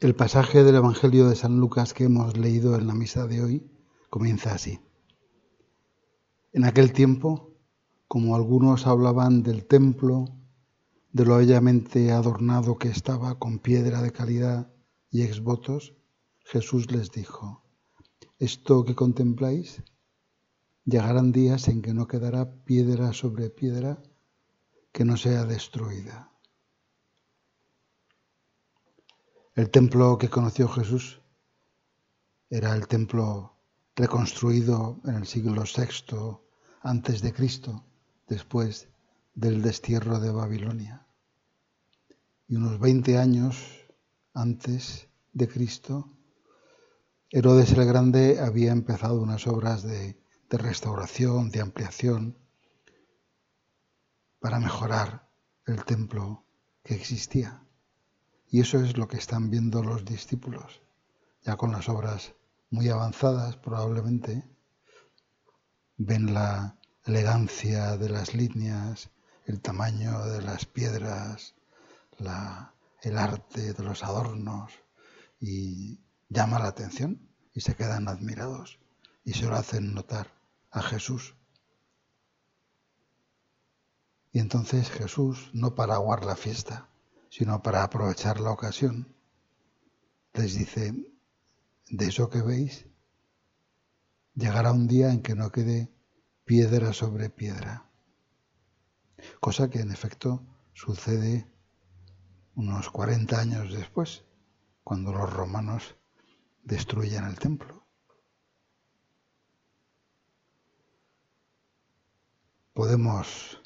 El pasaje del Evangelio de San Lucas que hemos leído en la misa de hoy comienza así. En aquel tiempo, como algunos hablaban del templo, de lo bellamente adornado que estaba con piedra de calidad y exvotos, Jesús les dijo, esto que contempláis, llegarán días en que no quedará piedra sobre piedra que no sea destruida. El templo que conoció Jesús era el templo reconstruido en el siglo VI antes de Cristo, después del destierro de Babilonia. Y unos 20 años antes de Cristo, Herodes el Grande había empezado unas obras de, de restauración, de ampliación, para mejorar el templo que existía. Y eso es lo que están viendo los discípulos, ya con las obras muy avanzadas probablemente, ven la elegancia de las líneas, el tamaño de las piedras, el arte de los adornos y llama la atención y se quedan admirados y se lo hacen notar a Jesús. Y entonces Jesús, no para aguar la fiesta, sino para aprovechar la ocasión, les dice, de eso que veis, llegará un día en que no quede piedra sobre piedra. Cosa que en efecto sucede unos 40 años después, cuando los romanos destruyen el templo. Podemos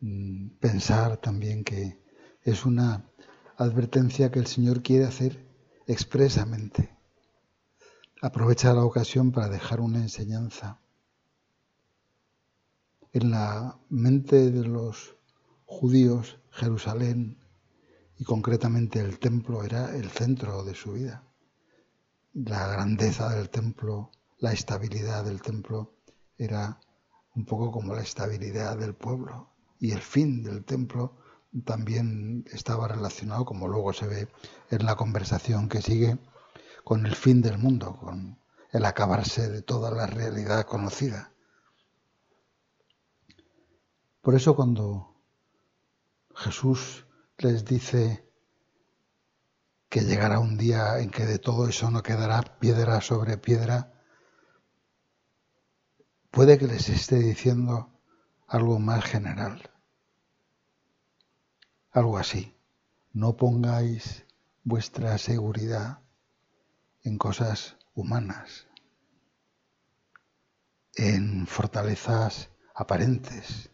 mm, pensar también que es una advertencia que el Señor quiere hacer expresamente. Aprovecha la ocasión para dejar una enseñanza. En la mente de los judíos, Jerusalén y concretamente el templo era el centro de su vida. La grandeza del templo, la estabilidad del templo era un poco como la estabilidad del pueblo y el fin del templo también estaba relacionado, como luego se ve en la conversación que sigue, con el fin del mundo, con el acabarse de toda la realidad conocida. Por eso cuando Jesús les dice que llegará un día en que de todo eso no quedará piedra sobre piedra, puede que les esté diciendo algo más general algo así. No pongáis vuestra seguridad en cosas humanas, en fortalezas aparentes,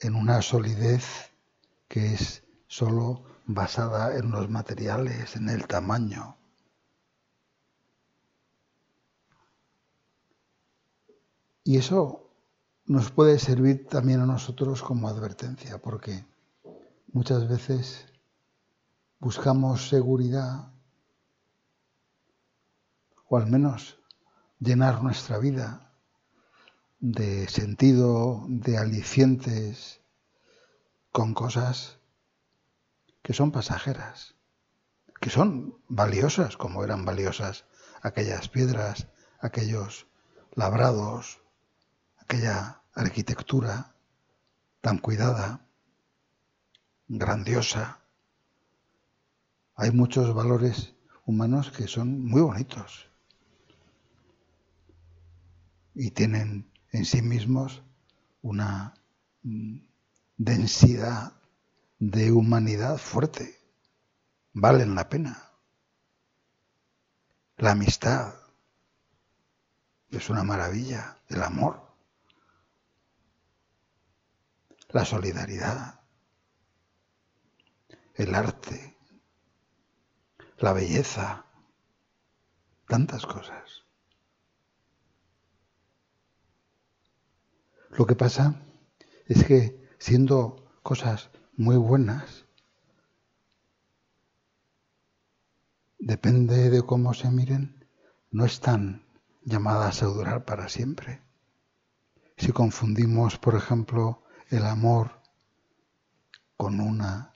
en una solidez que es sólo basada en los materiales, en el tamaño. Y eso nos puede servir también a nosotros como advertencia, porque Muchas veces buscamos seguridad o al menos llenar nuestra vida de sentido, de alicientes, con cosas que son pasajeras, que son valiosas como eran valiosas aquellas piedras, aquellos labrados, aquella arquitectura tan cuidada grandiosa. Hay muchos valores humanos que son muy bonitos y tienen en sí mismos una mm, densidad de humanidad fuerte. Valen la pena. La amistad es una maravilla, el amor, la solidaridad el arte, la belleza, tantas cosas. Lo que pasa es que siendo cosas muy buenas, depende de cómo se miren, no están llamadas a durar para siempre. Si confundimos, por ejemplo, el amor con una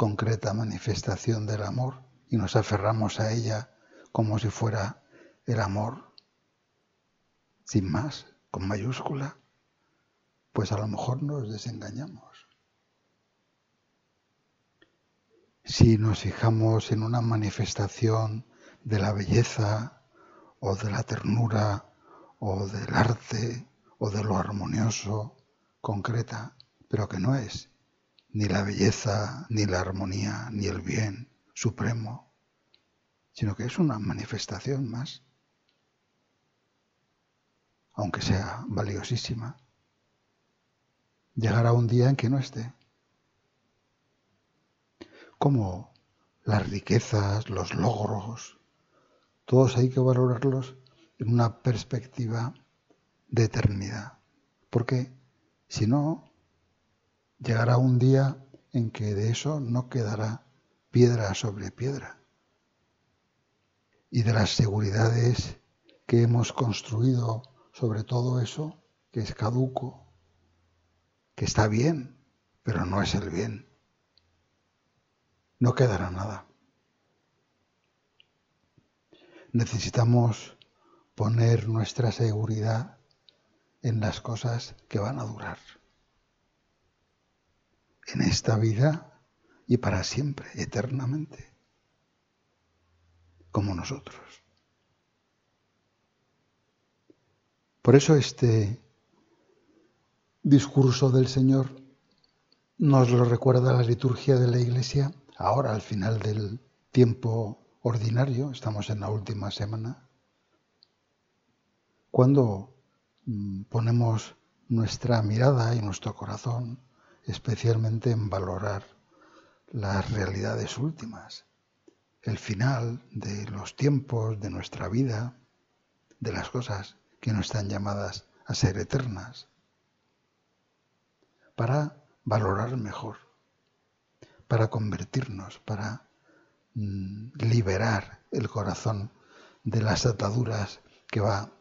concreta manifestación del amor y nos aferramos a ella como si fuera el amor, sin más, con mayúscula, pues a lo mejor nos desengañamos. Si nos fijamos en una manifestación de la belleza o de la ternura o del arte o de lo armonioso concreta, pero que no es ni la belleza, ni la armonía, ni el bien supremo, sino que es una manifestación más, aunque sea valiosísima. Llegará un día en que no esté. Como las riquezas, los logros, todos hay que valorarlos en una perspectiva de eternidad. Porque si no, llegará un día en que de eso no quedará piedra sobre piedra. Y de las seguridades que hemos construido sobre todo eso, que es caduco, que está bien, pero no es el bien, no quedará nada. Necesitamos poner nuestra seguridad en las cosas que van a durar en esta vida y para siempre, eternamente, como nosotros. Por eso este discurso del Señor nos lo recuerda la liturgia de la Iglesia ahora al final del tiempo ordinario, estamos en la última semana, cuando mm, ponemos nuestra mirada y nuestro corazón especialmente en valorar las realidades últimas, el final de los tiempos, de nuestra vida, de las cosas que no están llamadas a ser eternas, para valorar mejor, para convertirnos, para mm, liberar el corazón de las ataduras que va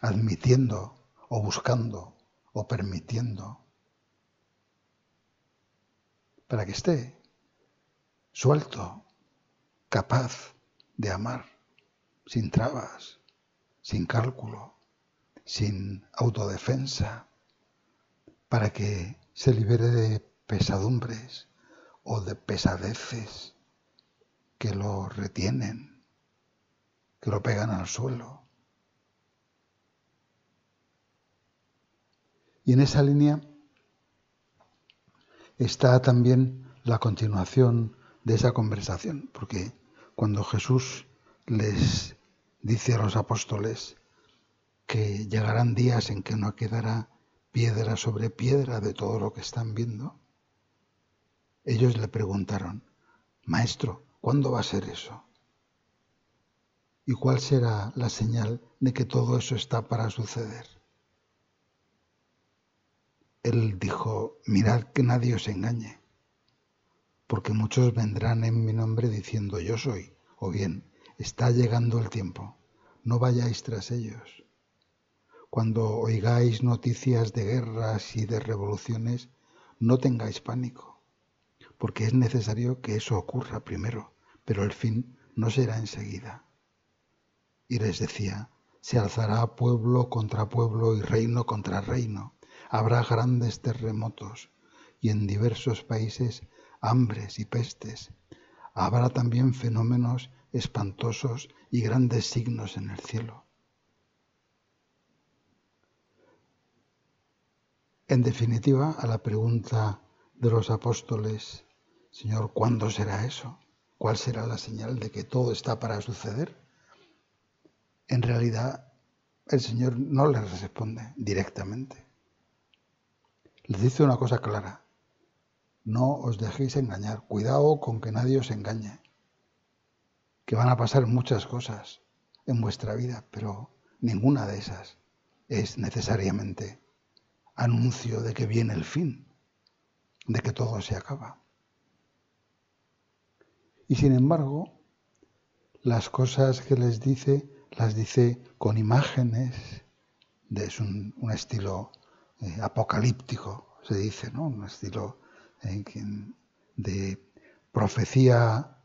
admitiendo o buscando o permitiendo para que esté suelto, capaz de amar, sin trabas, sin cálculo, sin autodefensa, para que se libere de pesadumbres o de pesadeces que lo retienen, que lo pegan al suelo. Y en esa línea está también la continuación de esa conversación, porque cuando Jesús les dice a los apóstoles que llegarán días en que no quedará piedra sobre piedra de todo lo que están viendo, ellos le preguntaron, Maestro, ¿cuándo va a ser eso? ¿Y cuál será la señal de que todo eso está para suceder? Él dijo, mirad que nadie os engañe, porque muchos vendrán en mi nombre diciendo yo soy, o bien, está llegando el tiempo, no vayáis tras ellos. Cuando oigáis noticias de guerras y de revoluciones, no tengáis pánico, porque es necesario que eso ocurra primero, pero el fin no será enseguida. Y les decía, se alzará pueblo contra pueblo y reino contra reino habrá grandes terremotos y en diversos países hambres y pestes. Habrá también fenómenos espantosos y grandes signos en el cielo. En definitiva, a la pregunta de los apóstoles, Señor, ¿cuándo será eso? ¿Cuál será la señal de que todo está para suceder? En realidad, el Señor no les responde directamente les dice una cosa clara. No os dejéis engañar. Cuidado con que nadie os engañe. Que van a pasar muchas cosas en vuestra vida, pero ninguna de esas es necesariamente anuncio de que viene el fin, de que todo se acaba. Y sin embargo, las cosas que les dice, las dice con imágenes, de, es un, un estilo eh, apocalíptico, se dice, ¿no? Un estilo eh, de profecía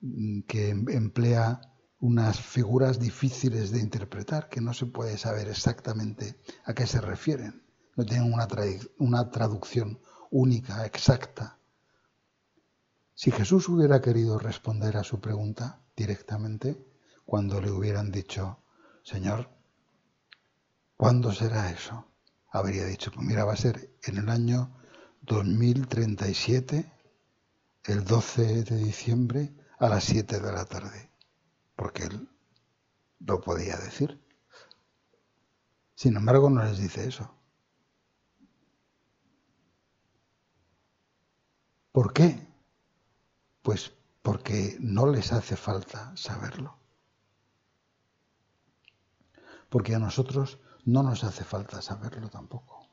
mm, que em, emplea unas figuras difíciles de interpretar, que no se puede saber exactamente a qué se refieren. No tienen una, una traducción única, exacta. Si Jesús hubiera querido responder a su pregunta directamente, cuando le hubieran dicho, Señor, ¿cuándo será eso? Habría dicho, pues mira, va a ser en el año 2037, el 12 de diciembre, a las 7 de la tarde, porque él lo podía decir. Sin embargo, no les dice eso. ¿Por qué? Pues porque no les hace falta saberlo. Porque a nosotros no nos hace falta saberlo tampoco.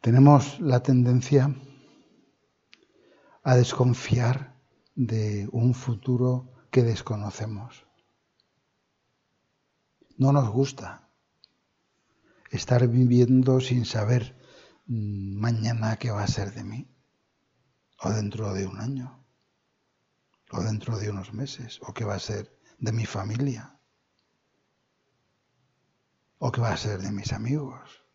Tenemos la tendencia a desconfiar de un futuro que desconocemos. No nos gusta estar viviendo sin saber mm, mañana qué va a ser de mí, o dentro de un año, o dentro de unos meses, o qué va a ser de mi familia, o qué va a ser de mis amigos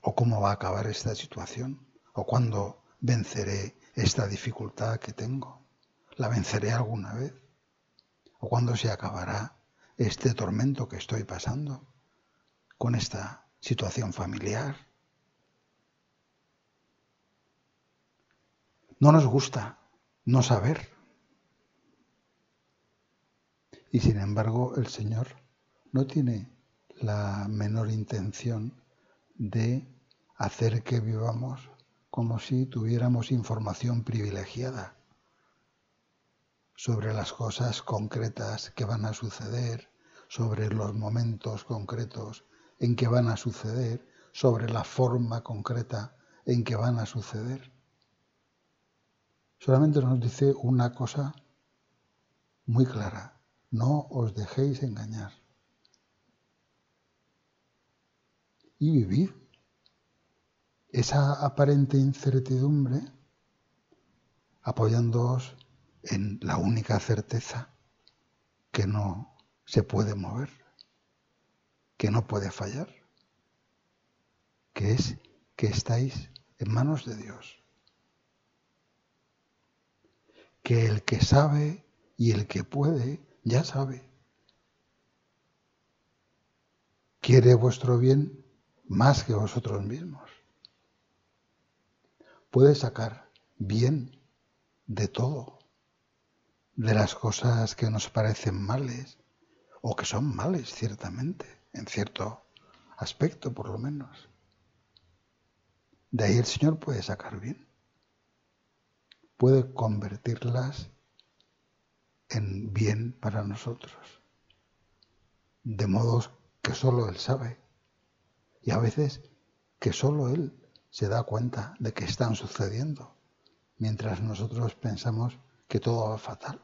o cómo va a acabar esta situación, o cuándo venceré esta dificultad que tengo. ¿La venceré alguna vez? ¿O cuándo se acabará este tormento que estoy pasando con esta situación familiar? No nos gusta no saber. Y sin embargo el Señor no tiene la menor intención de hacer que vivamos como si tuviéramos información privilegiada sobre las cosas concretas que van a suceder, sobre los momentos concretos en que van a suceder, sobre la forma concreta en que van a suceder. Solamente nos dice una cosa muy clara, no os dejéis engañar. y vivir esa aparente incertidumbre apoyándoos en la única certeza que no se puede mover, que no puede fallar, que es que estáis en manos de Dios. Que el que sabe y el que puede ya sabe. Quiere vuestro bien más que vosotros mismos. Puede sacar bien de todo, de las cosas que nos parecen males o que son males ciertamente, en cierto aspecto por lo menos. De ahí el Señor puede sacar bien, puede convertirlas en bien para nosotros, de modos que solo Él sabe. Y a veces que solo Él se da cuenta de que están sucediendo, mientras nosotros pensamos que todo va fatal.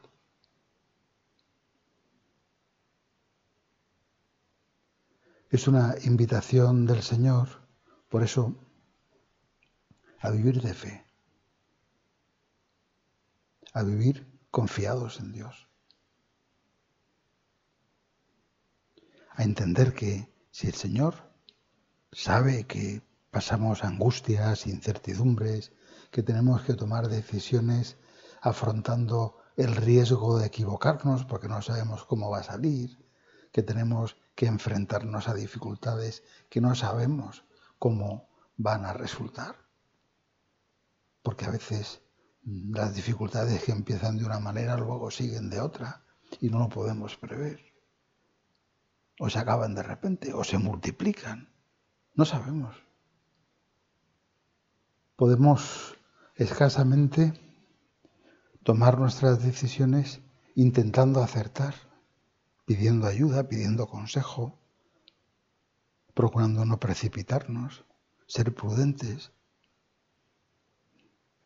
Es una invitación del Señor, por eso, a vivir de fe, a vivir confiados en Dios, a entender que si el Señor sabe que pasamos angustias, incertidumbres, que tenemos que tomar decisiones afrontando el riesgo de equivocarnos porque no sabemos cómo va a salir, que tenemos que enfrentarnos a dificultades que no sabemos cómo van a resultar. Porque a veces las dificultades que empiezan de una manera luego siguen de otra y no lo podemos prever. O se acaban de repente o se multiplican. No sabemos. Podemos escasamente tomar nuestras decisiones intentando acertar, pidiendo ayuda, pidiendo consejo, procurando no precipitarnos, ser prudentes,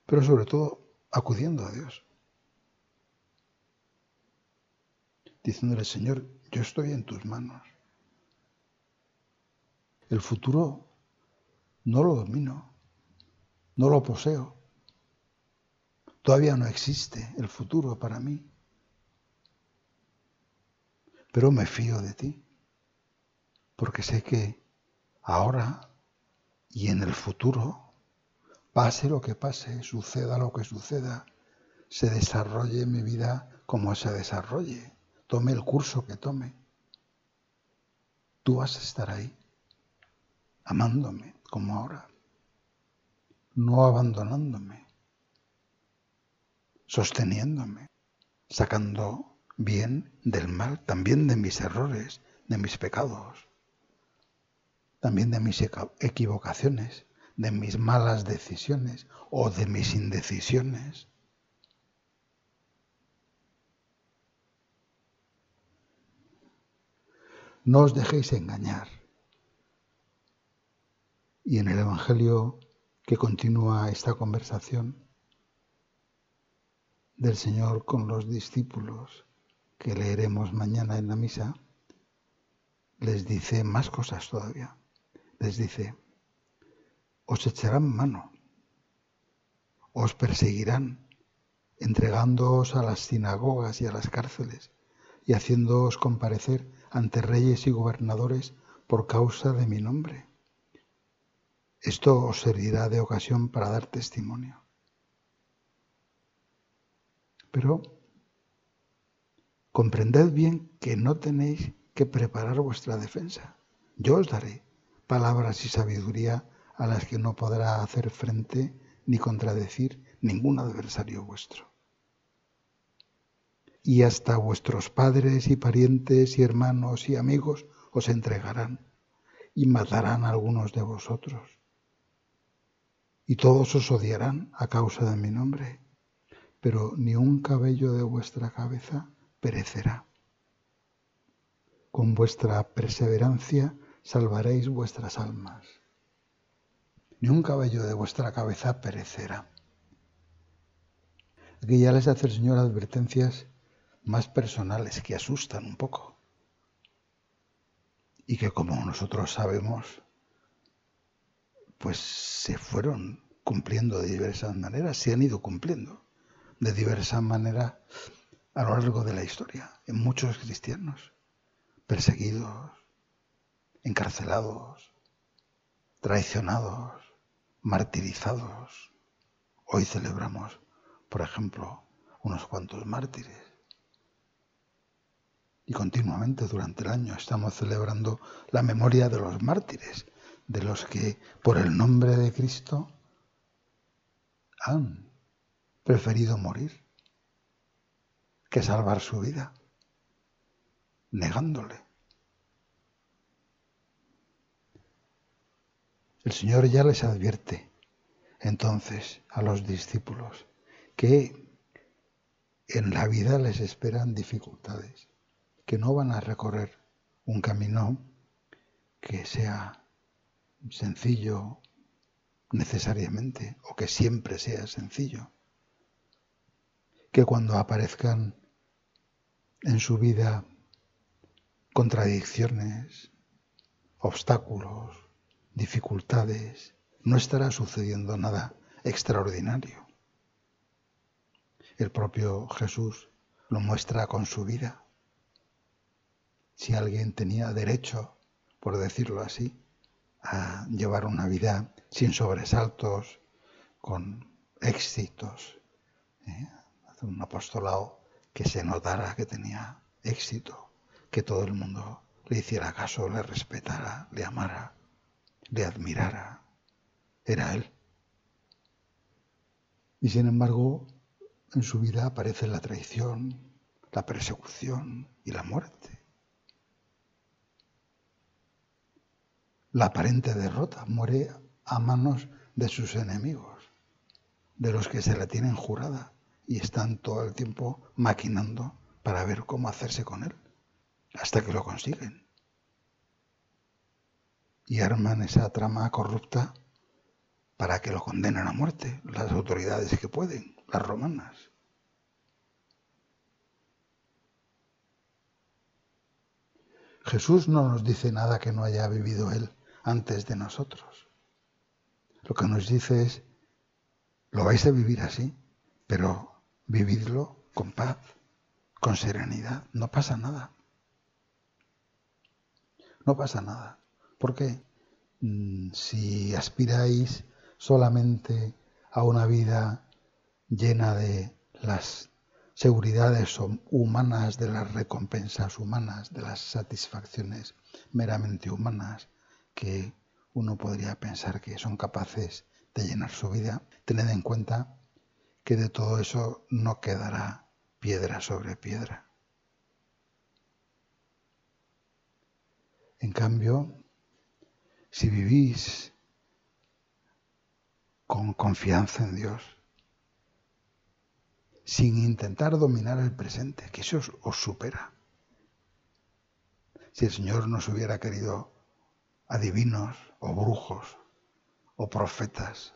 pero sobre todo acudiendo a Dios, diciéndole, Señor, yo estoy en tus manos. El futuro no lo domino. no lo poseo. Todavía no existe el futuro para mí. Pero me fío de ti, porque sé que ahora y en el futuro, pase lo que pase, suceda lo que suceda, se desarrolle mi vida como se desarrolle, tome el curso que tome. Tú vas a estar ahí, amándome como ahora, no abandonándome, sosteniéndome, sacando bien del mal, también de mis errores, de mis pecados, también de mis equivocaciones, de mis malas decisiones o de mis indecisiones. No os dejéis engañar. Y en el Evangelio que continúa esta conversación del Señor con los discípulos que leeremos mañana en la misa, les dice más cosas todavía. Les dice, os echarán mano, os perseguirán, entregándoos a las sinagogas y a las cárceles y haciéndoos comparecer ante reyes y gobernadores por causa de mi nombre. Esto os servirá de ocasión para dar testimonio. Pero comprended bien que no tenéis que preparar vuestra defensa. Yo os daré palabras y sabiduría a las que no podrá hacer frente ni contradecir ningún adversario vuestro y hasta vuestros padres y parientes y hermanos y amigos os entregarán y matarán a algunos de vosotros. Y todos os odiarán a causa de mi nombre, pero ni un cabello de vuestra cabeza perecerá. Con vuestra perseverancia salvaréis vuestras almas. Ni un cabello de vuestra cabeza perecerá. Aquí ya les hace el Señor advertencias más personales que asustan un poco y que como nosotros sabemos, pues se fueron cumpliendo de diversas maneras, se han ido cumpliendo de diversas maneras a lo largo de la historia, en muchos cristianos, perseguidos, encarcelados, traicionados, martirizados. Hoy celebramos, por ejemplo, unos cuantos mártires. Y continuamente durante el año estamos celebrando la memoria de los mártires, de los que por el nombre de Cristo han preferido morir que salvar su vida, negándole. El Señor ya les advierte entonces a los discípulos que en la vida les esperan dificultades que no van a recorrer un camino que sea sencillo necesariamente o que siempre sea sencillo. Que cuando aparezcan en su vida contradicciones, obstáculos, dificultades, no estará sucediendo nada extraordinario. El propio Jesús lo muestra con su vida si alguien tenía derecho, por decirlo así, a llevar una vida sin sobresaltos, con éxitos, ¿eh? un apostolado que se notara que tenía éxito, que todo el mundo le hiciera caso, le respetara, le amara, le admirara. Era él. Y sin embargo, en su vida aparece la traición, la persecución y la muerte. la aparente derrota, muere a manos de sus enemigos, de los que se la tienen jurada y están todo el tiempo maquinando para ver cómo hacerse con él, hasta que lo consiguen. Y arman esa trama corrupta para que lo condenen a muerte, las autoridades que pueden, las romanas. Jesús no nos dice nada que no haya vivido él antes de nosotros. Lo que nos dice es Lo vais a vivir así, pero vividlo con paz, con serenidad. No pasa nada. No pasa nada. Porque mm, si aspiráis solamente a una vida llena de las seguridades humanas, de las recompensas humanas, de las satisfacciones meramente humanas que uno podría pensar que son capaces de llenar su vida, tened en cuenta que de todo eso no quedará piedra sobre piedra. En cambio, si vivís con confianza en Dios, sin intentar dominar el presente, que eso os, supera. Si el Señor nos hubiera querido adivinos o brujos o profetas,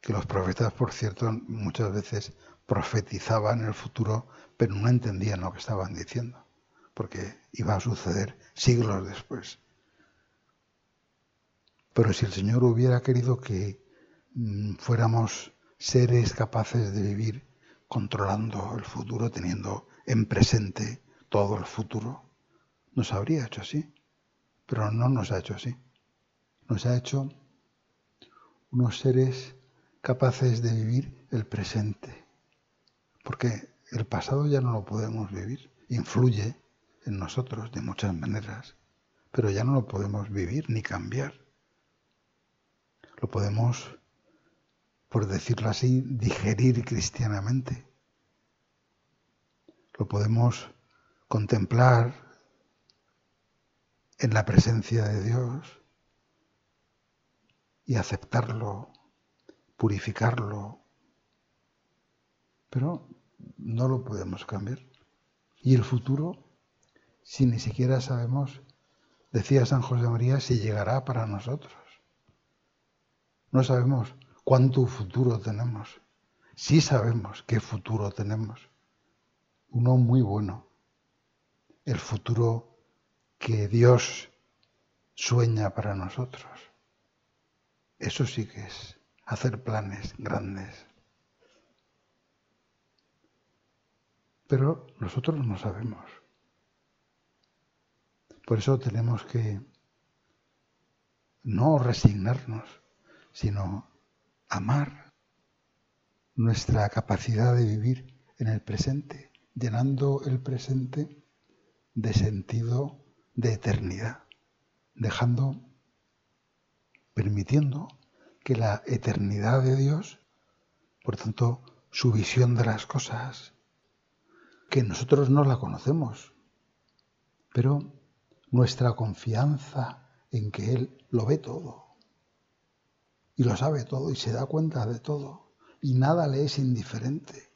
que los profetas, por cierto, muchas veces profetizaban el futuro, pero no entendían lo que estaban diciendo, porque iba a suceder siglos después. Pero si el Señor hubiera querido que mm, fuéramos seres capaces de vivir controlando el futuro, teniendo en presente todo el futuro, nos habría hecho así. Pero no nos ha hecho así. Nos ha hecho unos seres capaces de vivir el presente. Porque el pasado ya no lo podemos vivir. Influye en nosotros de muchas maneras, pero ya no lo podemos vivir ni cambiar. Lo podemos por decirlo así, digerir cristianamente. Lo podemos contemplar en la presencia de Dios y aceptarlo, purificarlo, pero no lo podemos cambiar. Y el futuro, si ni siquiera sabemos, decía San José María, si llegará para nosotros. No sabemos cuánto futuro tenemos. Sí sabemos qué futuro tenemos. Uno muy bueno. El futuro que Dios sueña para nosotros. Eso sí que es hacer planes grandes. Pero nosotros no sabemos. Por eso tenemos que no resignarnos, sino amar nuestra capacidad de vivir en el presente, llenando el presente de sentido de eternidad, dejando, permitiendo que la eternidad de Dios, por tanto, su visión de las cosas, que nosotros no la conocemos, pero nuestra confianza en que Él lo ve todo, y lo sabe todo y se da cuenta de todo. Y nada le es indiferente.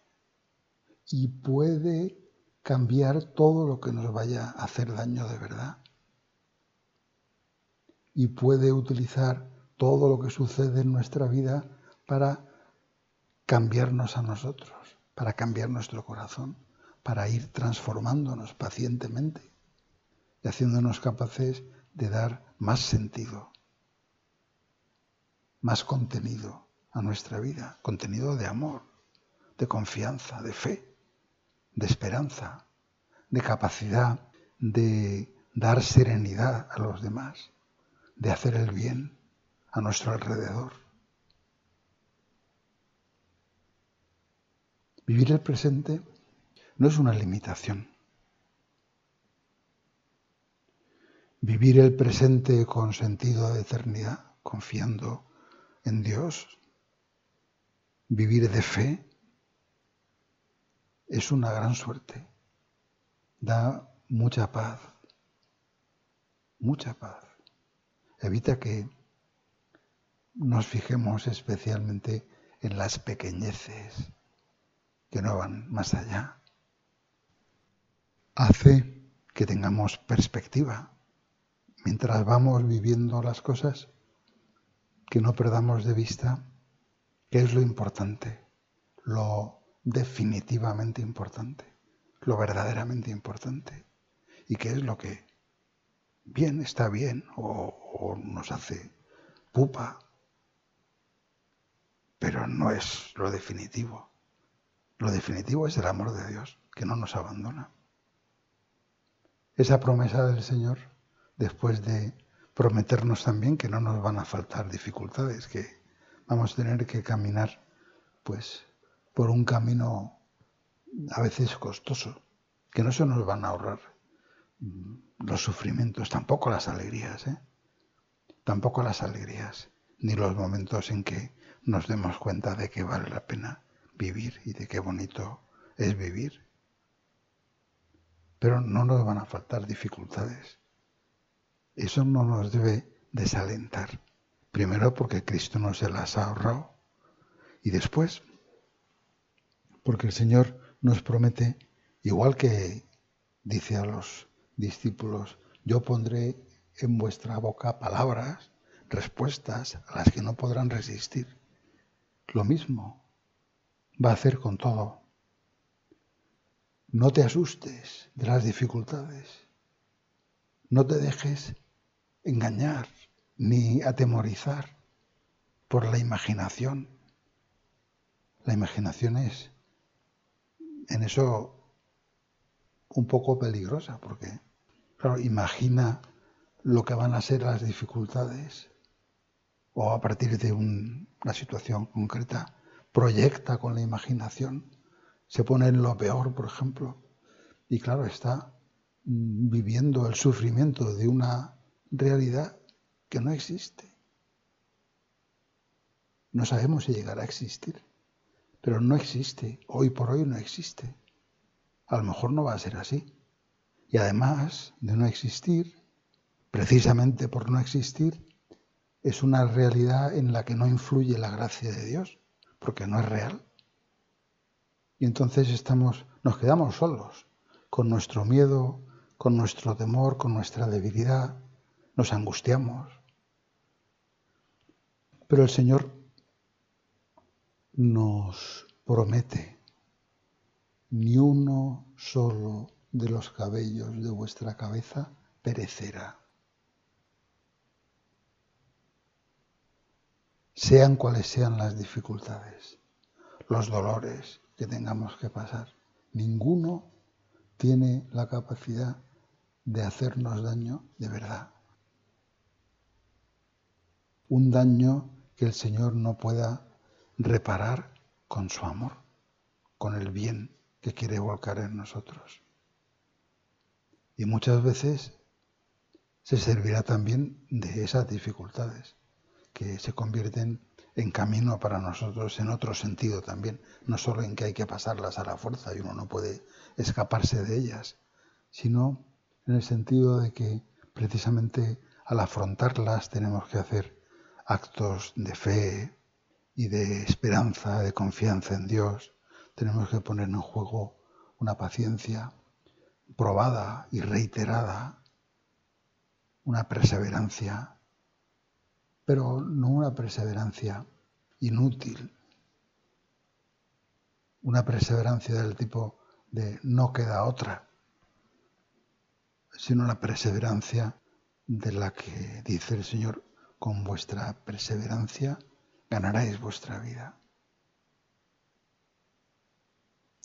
Y puede cambiar todo lo que nos vaya a hacer daño de verdad. Y puede utilizar todo lo que sucede en nuestra vida para cambiarnos a nosotros, para cambiar nuestro corazón, para ir transformándonos pacientemente y haciéndonos capaces de dar más sentido más contenido a nuestra vida, contenido de amor, de confianza, de fe, de esperanza, de capacidad de dar serenidad a los demás, de hacer el bien a nuestro alrededor. Vivir el presente no es una limitación. Vivir el presente con sentido de eternidad, confiando en Dios, vivir de fe, es una gran suerte. Da mucha paz, mucha paz. Evita que nos fijemos especialmente en las pequeñeces que no van más allá. Hace que tengamos perspectiva. Mientras vamos viviendo las cosas, que no perdamos de vista qué es lo importante, lo definitivamente importante, lo verdaderamente importante, y qué es lo que bien está bien o, o nos hace pupa, pero no es lo definitivo. Lo definitivo es el amor de Dios, que no nos abandona. Esa promesa del Señor, después de prometernos también que no nos van a faltar dificultades, que vamos a tener que caminar pues por un camino a veces costoso, que no se nos van a ahorrar los sufrimientos, tampoco las alegrías, ¿eh? tampoco las alegrías, ni los momentos en que nos demos cuenta de que vale la pena vivir y de qué bonito es vivir. Pero no nos van a faltar dificultades. Eso no nos debe desalentar. Primero porque Cristo no se las ha ahorrado y después porque el Señor nos promete, igual que dice a los discípulos, yo pondré en vuestra boca palabras, respuestas a las que no podrán resistir. Lo mismo va a hacer con todo. No te asustes de las dificultades. No te dejes engañar ni atemorizar por la imaginación. La imaginación es en eso un poco peligrosa porque, claro, imagina lo que van a ser las dificultades o a partir de una situación concreta proyecta con la imaginación, se pone en lo peor, por ejemplo, y claro, está mm, viviendo el sufrimiento de una realidad que no existe. No sabemos si llegará a existir, pero no existe, hoy por hoy no existe. A lo mejor no va a ser así. Y además de no existir, precisamente por no existir, es una realidad en la que no influye la gracia de Dios porque no es real. Y entonces estamos, nos quedamos solos, con nuestro miedo, con nuestro temor, con nuestra debilidad, nos angustiamos. Pero el Señor nos promete, ni uno solo de los cabellos de vuestra cabeza perecerá. sean cuales sean las dificultades, los dolores que tengamos que pasar. Ninguno tiene la capacidad de hacernos daño de verdad. Un daño que el Señor no pueda reparar con su amor, con el bien que quiere volcar en nosotros. Y muchas veces se servirá también de esas dificultades que se convierten en camino para nosotros en otro sentido también, no solo en que hay que pasarlas a la fuerza y uno no puede escaparse de ellas, sino en el sentido de que precisamente al afrontarlas tenemos que hacer actos de fe y de esperanza, de confianza en Dios, tenemos que poner en juego una paciencia probada y reiterada, una perseverancia pero no una perseverancia inútil, una perseverancia del tipo de no queda otra, sino la perseverancia de la que dice el Señor, con vuestra perseverancia ganaréis vuestra vida.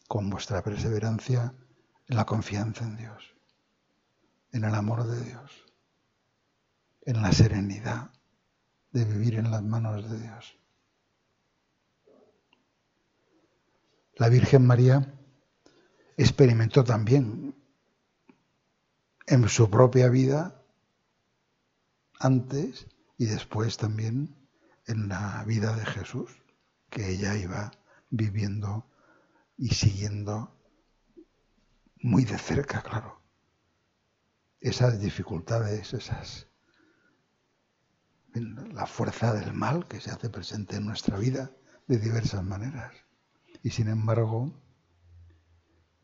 Con vuestra perseverancia en la confianza en Dios, en el amor de Dios, en la serenidad de vivir en las manos de Dios. La Virgen María experimentó también en su propia vida, antes y después también en la vida de Jesús, que ella iba viviendo y siguiendo muy de cerca, claro. Esas dificultades, esas la fuerza del mal que se hace presente en nuestra vida de diversas maneras. Y sin embargo,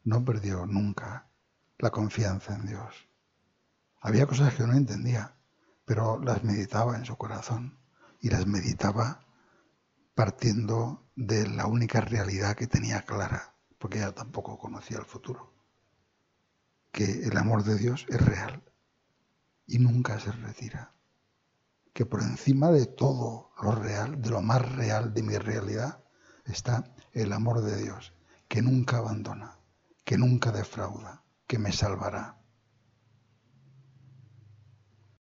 no perdió nunca la confianza en Dios. Había cosas que no entendía, pero las meditaba en su corazón y las meditaba partiendo de la única realidad que tenía clara, porque ella tampoco conocía el futuro, que el amor de Dios es real y nunca se retira que por encima de todo lo real, de lo más real de mi realidad, está el amor de Dios, que nunca abandona, que nunca defrauda, que me salvará.